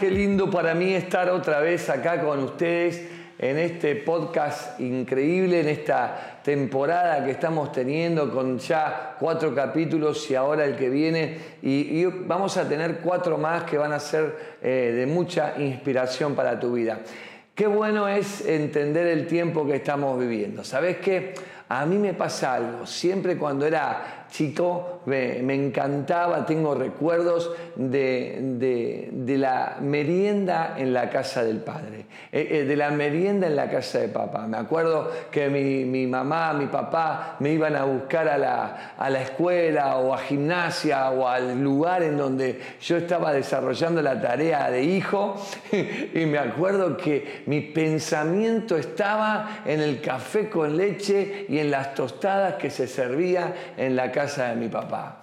Qué lindo para mí estar otra vez acá con ustedes en este podcast increíble, en esta temporada que estamos teniendo con ya cuatro capítulos y ahora el que viene. Y, vamos a tener cuatro más que van a ser eh, de mucha inspiración para tu vida. Qué bueno es entender el tiempo que estamos viviendo. ¿Sabes qué? A mí me pasa algo. Siempre cuando era chico me, encantaba, tengo recuerdos de, la merienda en la casa del padre, eh, eh, de la merienda en la casa de papá. Me acuerdo que mi, mamá, mi papá me iban a buscar a la, a la escuela o a gimnasia o al lugar en donde yo estaba desarrollando la tarea de hijo y me acuerdo que mi pensamiento estaba en el café con leche y en las tostadas que se servía en la casa de mi papá.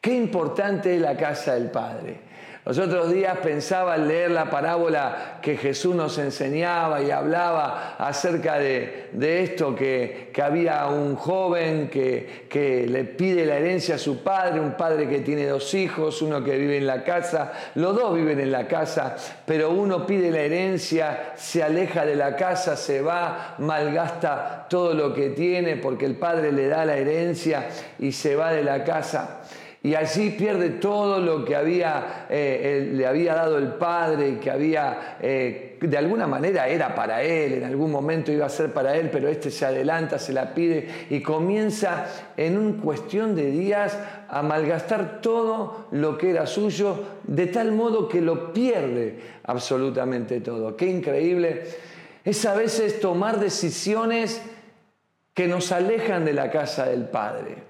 Qué importante es la casa del Padre. Los otros días pensaba al leer la parábola que Jesús nos enseñaba y hablaba acerca de, esto, que, había un joven que, que, le pide la herencia a su padre, un padre que tiene dos hijos, uno que vive en la casa, los dos viven en la casa, pero uno pide la herencia, se aleja de la casa, se va, malgasta todo lo que tiene porque el padre le da la herencia y se va de la casa y allí pierde todo lo que había, eh, le había dado el Padre que había, eh, de alguna manera era para él, en algún momento iba a ser para él, pero este se adelanta, se la pide y comienza en un cuestión de días a malgastar todo lo que era suyo, de tal modo que lo pierde absolutamente todo. Qué increíble es a veces tomar decisiones que nos alejan de la casa del Padre.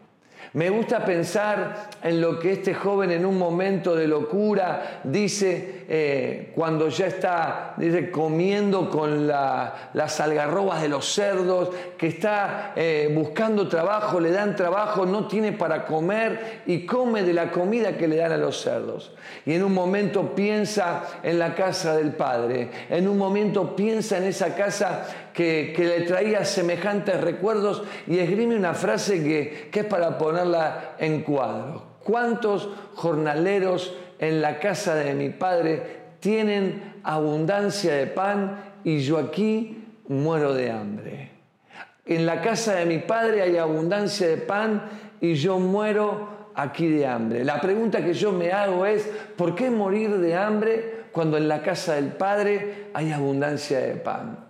Me gusta pensar en lo que este joven en un momento de locura dice eh, cuando ya está dice, comiendo con las algarrobas de los cerdos, que está eh, buscando trabajo, le dan trabajo, no tiene para comer y come de la comida que le dan a los cerdos. Y en un momento piensa en la casa del Padre, en un momento piensa en esa casa que, le traía semejantes recuerdos y esgrime una frase que, que es para ponerla en cuadro. ¿Cuántos jornaleros en la casa de mi padre tienen abundancia de pan y yo aquí muero de hambre? En la casa de mi padre hay abundancia de pan y yo muero aquí de hambre. La pregunta que yo me hago es, ¿por qué morir de hambre cuando en la casa del Padre hay abundancia de pan?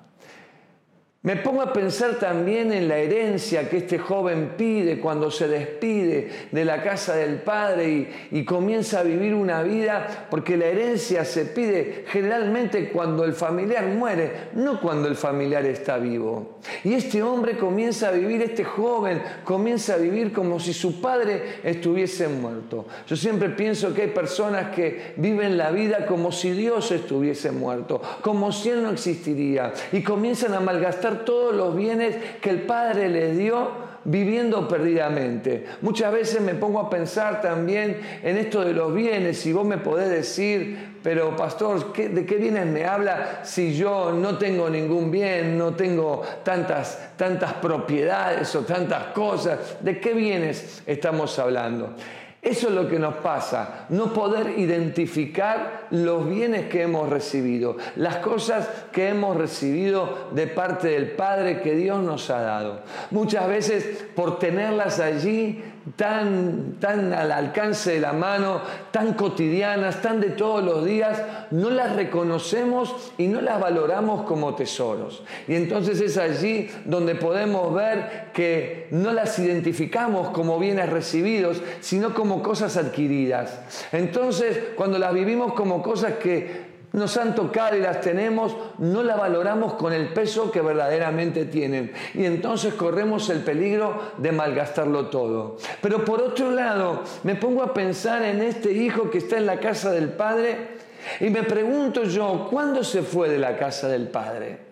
Me pongo a pensar también en la herencia que este joven pide cuando se despide de la casa del padre y, comienza a vivir una vida, porque la herencia se pide generalmente cuando el familiar muere, no cuando el familiar está vivo. Y este hombre comienza a vivir, este joven comienza a vivir como si su padre estuviese muerto. Yo siempre pienso que hay personas que viven la vida como si Dios estuviese muerto, como si Él no existiría, y comienzan a malgastar todos los bienes que el Padre les dio viviendo perdidamente. Muchas veces me pongo a pensar también en esto de los bienes, si vos me podés decir, pero pastor, ¿de qué bienes me habla si yo no tengo ningún bien, no tengo tantas, tantas propiedades o tantas cosas? ¿De qué bienes estamos hablando? Eso es lo que nos pasa, no poder identificar los bienes que hemos recibido, las cosas que hemos recibido de parte del Padre que Dios nos ha dado. Muchas veces por tenerlas allí tan, tan al alcance de la mano, tan cotidianas, tan de todos los días, no las reconocemos y no las valoramos como tesoros. Y entonces es allí donde podemos ver que no las identificamos como bienes recibidos, sino como cosas adquiridas. Entonces, cuando las vivimos como cosas que nos han tocado y las tenemos, no la valoramos con el peso que verdaderamente tienen. Y entonces corremos el peligro de malgastarlo todo. Pero por otro lado, me pongo a pensar en este hijo que está en la casa del padre y me pregunto yo, ¿cuándo se fue de la casa del padre?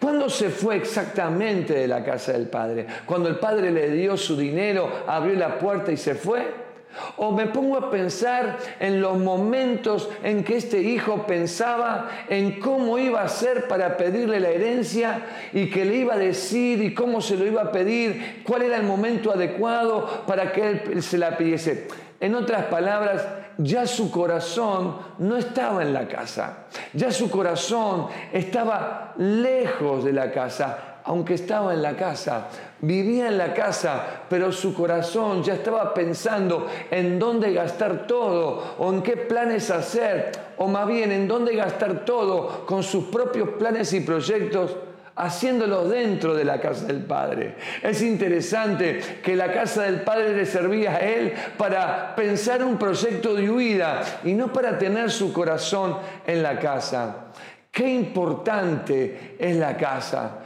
¿Cuándo se fue exactamente de la casa del padre? Cuando el padre le dio su dinero, abrió la puerta y se fue. O me pongo a pensar en los momentos en que este hijo pensaba en cómo iba a hacer para pedirle la herencia y que le iba a decir y cómo se lo iba a pedir, cuál era el momento adecuado para que él se la pidiese. En otras palabras, ya su corazón no estaba en la casa, ya su corazón estaba lejos de la casa, aunque estaba en la casa, vivía en la casa, pero su corazón ya estaba pensando en dónde gastar todo o en qué planes hacer, o más bien en dónde gastar todo con sus propios planes y proyectos haciéndolos dentro de la casa del Padre. Es interesante que la casa del Padre le servía a él para pensar un proyecto de huida y no para tener su corazón en la casa. Qué importante es la casa.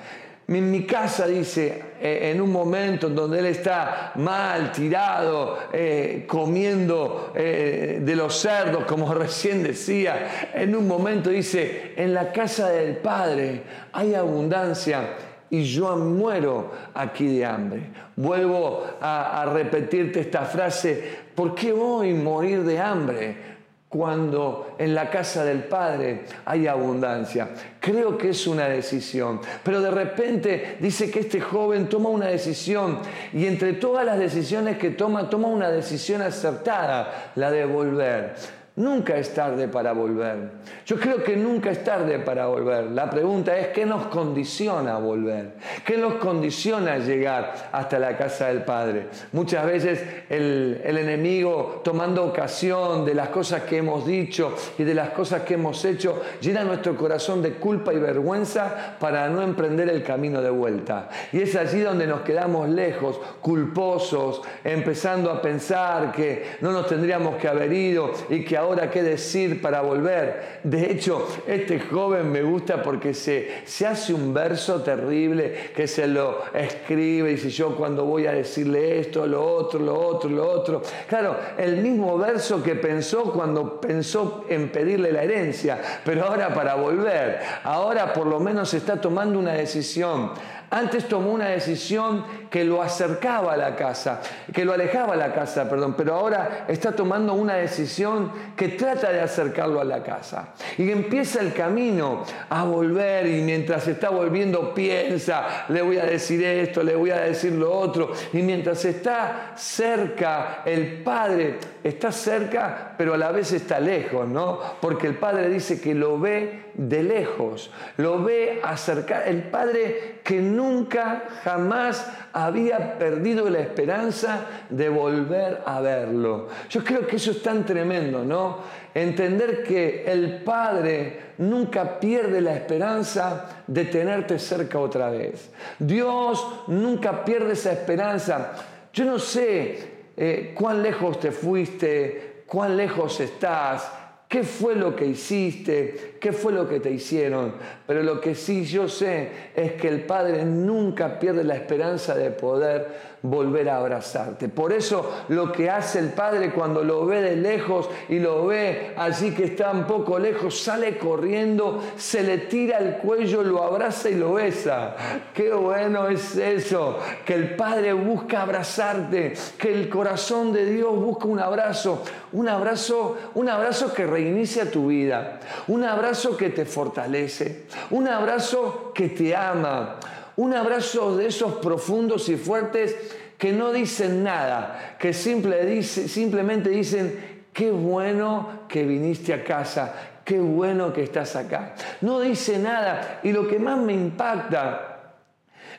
En mi casa, dice, eh, en un momento en donde él está mal, tirado, eh, comiendo eh, de los cerdos, como recién decía, en un momento dice, en la casa del Padre hay abundancia y yo muero aquí de hambre. Vuelvo a repetirte esta frase, ¿por qué voy a morir de hambre? Cuando en la casa del Padre hay abundancia. Creo que es una decisión. Pero de repente dice que este joven toma una decisión y entre todas las decisiones que toma, toma una decisión acertada, la de volver. Nunca es tarde para volver. Yo creo que nunca es tarde para volver. La pregunta es, ¿qué nos condiciona a volver? ¿Qué nos condiciona a llegar hasta la casa del Padre? Muchas veces el, el, enemigo, tomando ocasión de las cosas que hemos dicho y de las cosas que hemos hecho, llena nuestro corazón de culpa y vergüenza para no emprender el camino de vuelta. Y es allí donde nos quedamos lejos, culposos, empezando a pensar que no nos tendríamos que haber ido y que ahora qué decir para volver. De hecho, este joven me gusta porque se, se hace un verso terrible que se lo escribe y dice yo cuando voy a decirle esto, lo otro, lo otro, lo otro. Claro, el mismo verso que pensó cuando pensó en pedirle la herencia, pero ahora para volver, ahora por lo menos está tomando una decisión. Antes tomó una decisión que lo acercaba a la casa, que lo alejaba a la casa, perdón, pero ahora está tomando una decisión que trata de acercarlo a la casa. Y empieza el camino a volver y mientras está volviendo piensa, le voy a decir esto, le voy a decir lo otro. Y mientras está cerca, el Padre está cerca, pero a la vez está lejos, ¿no? Porque el Padre dice que lo ve de lejos, lo ve acercar. El Padre que nunca, jamás había perdido la esperanza de volver a verlo. Yo creo que eso es tan tremendo, ¿no? Entender que el Padre nunca pierde la esperanza de tenerte cerca otra vez. Dios nunca pierde esa esperanza. Yo no sé eh, cuán lejos te fuiste, cuán lejos estás, qué fue lo que hiciste, qué fue lo que te hicieron. Pero lo que sí yo sé es que el Padre nunca pierde la esperanza de poder volver a abrazarte. Por eso lo que hace el Padre cuando lo ve de lejos y lo ve allí que está un poco lejos, sale corriendo, se le tira el cuello, lo abraza y lo besa. Qué bueno es eso, que el Padre busca abrazarte, que el corazón de Dios busca un abrazo, un abrazo, un abrazo que reinicia tu vida, un abrazo que te fortalece, un abrazo que te ama. Un abrazo de esos profundos y fuertes que no dicen nada, que simplemente dicen, qué bueno que viniste a casa, qué bueno que estás acá. No dice nada. Y lo que más me impacta,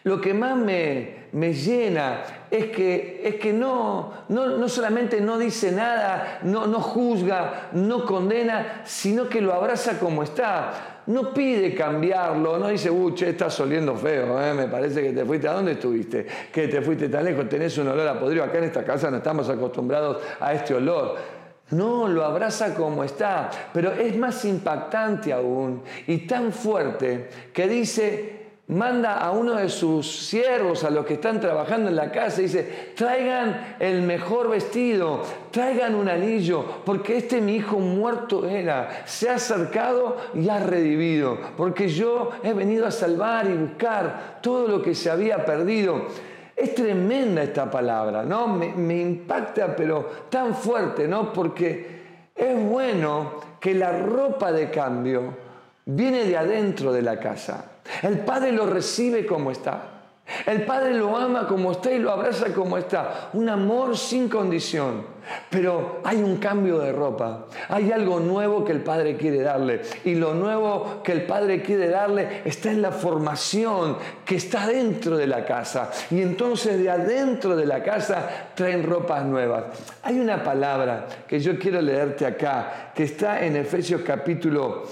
lo que más me, me llena es que, es que no, no, no, solamente no dice nada, no, no juzga, no condena, sino que lo abraza como está no pide cambiarlo, no dice, uh, che, estás oliendo feo, eh, me parece que te fuiste. ¿A dónde estuviste? Que te fuiste tan lejos, tenés un olor a podrido. Acá en esta casa no estamos acostumbrados a este olor. No, lo abraza como está, pero es más impactante aún y tan fuerte que dice, manda a uno de sus siervos, a los que están trabajando en la casa, y dice, traigan el mejor vestido, traigan un anillo, porque este mi hijo muerto era, se ha acercado y ha redivido, porque yo he venido a salvar y buscar todo lo que se había perdido. Es tremenda esta palabra, ¿no? Me, me impacta, pero tan fuerte, ¿no? Porque es bueno que la ropa de cambio viene de adentro de la casa. El Padre lo recibe como está. El Padre lo ama como está y lo abraza como está. Un amor sin condición. Pero hay un cambio de ropa. Hay algo nuevo que el Padre quiere darle. Y lo nuevo que el Padre quiere darle está en la formación que está dentro de la casa. Y entonces de adentro de la casa traen ropas nuevas. Hay una palabra que yo quiero leerte acá, que está en Efesios capítulo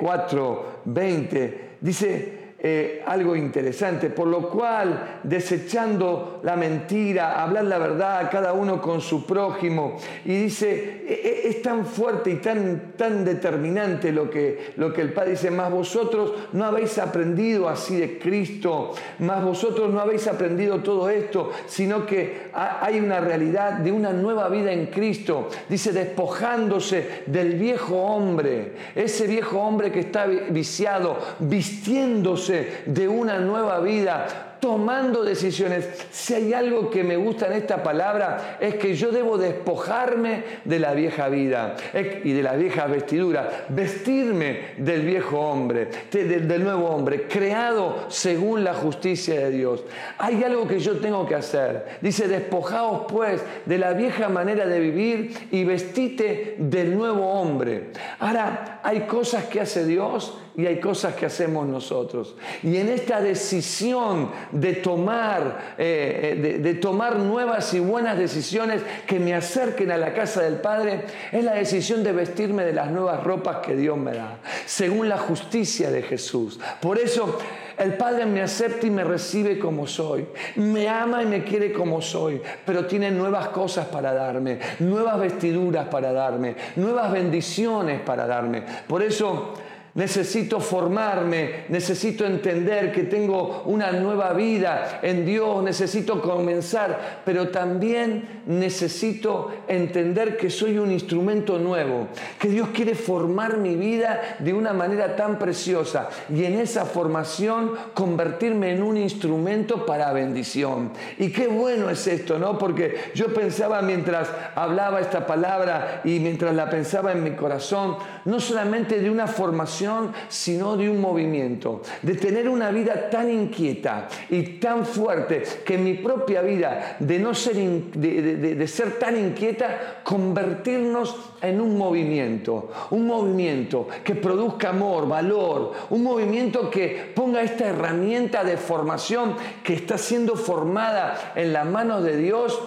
4, eh, 20. Dice, eh, algo interesante, por lo cual, desechando la mentira, hablar la verdad, cada uno con su prójimo, y dice, e, e, es tan fuerte y tan, tan determinante lo que, lo que el Padre dice, más vosotros no habéis aprendido así de Cristo, más vosotros no habéis aprendido todo esto, sino que hay una realidad de una nueva vida en Cristo, dice, despojándose del viejo hombre, ese viejo hombre que está viciado, vistiéndose de una nueva vida tomando decisiones. Si hay algo que me gusta en esta palabra es que yo debo despojarme de la vieja vida y de la vieja vestidura, vestirme del viejo hombre, del nuevo hombre, creado según la justicia de Dios. Hay algo que yo tengo que hacer. Dice, despojaos pues de la vieja manera de vivir y vestite del nuevo hombre. Ahora, hay cosas que hace Dios y hay cosas que hacemos nosotros. Y en esta decisión de tomar, eh, de, de, tomar nuevas y buenas decisiones que me acerquen a la casa del Padre, es la decisión de vestirme de las nuevas ropas que Dios me da, según la justicia de Jesús. Por eso el Padre me acepta y me recibe como soy. Me ama y me quiere como soy. Pero tiene nuevas cosas para darme, nuevas vestiduras para darme, nuevas bendiciones para darme. Por eso Necesito formarme, necesito entender que tengo una nueva vida en Dios, necesito comenzar, pero también necesito entender que soy un instrumento nuevo, que Dios quiere formar mi vida de una manera tan preciosa y en esa formación convertirme en un instrumento para bendición. Y qué bueno es esto, ¿no? Porque yo pensaba mientras hablaba esta palabra y mientras la pensaba en mi corazón, no solamente de una formación, sino de un movimiento, de tener una vida tan inquieta y tan fuerte que mi propia vida, de no ser, de, ser tan inquieta, convertirnos en un movimiento, un movimiento que produzca amor, valor, un movimiento que ponga esta herramienta de formación que está siendo formada en las manos de Dios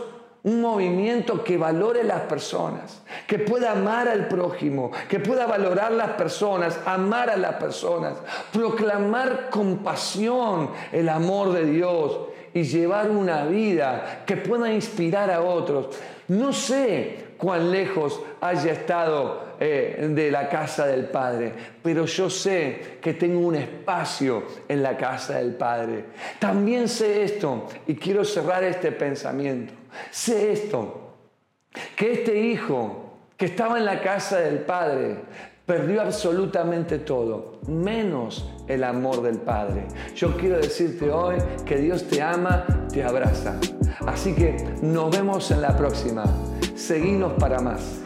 un movimiento que valore las personas, que pueda amar al prójimo, que pueda valorar las personas, amar a las personas, proclamar con pasión el amor de Dios y llevar una vida que pueda inspirar a otros. No sé cuán lejos haya estado eh, de la casa del Padre, pero yo sé que tengo un espacio en la casa del Padre. También sé esto y quiero cerrar este pensamiento. Sé esto, que este hijo que estaba en la casa del Padre perdió absolutamente todo, menos el amor del Padre. Yo quiero decirte hoy que Dios te ama, te abraza. Así que nos vemos en la próxima. Seguinos para más.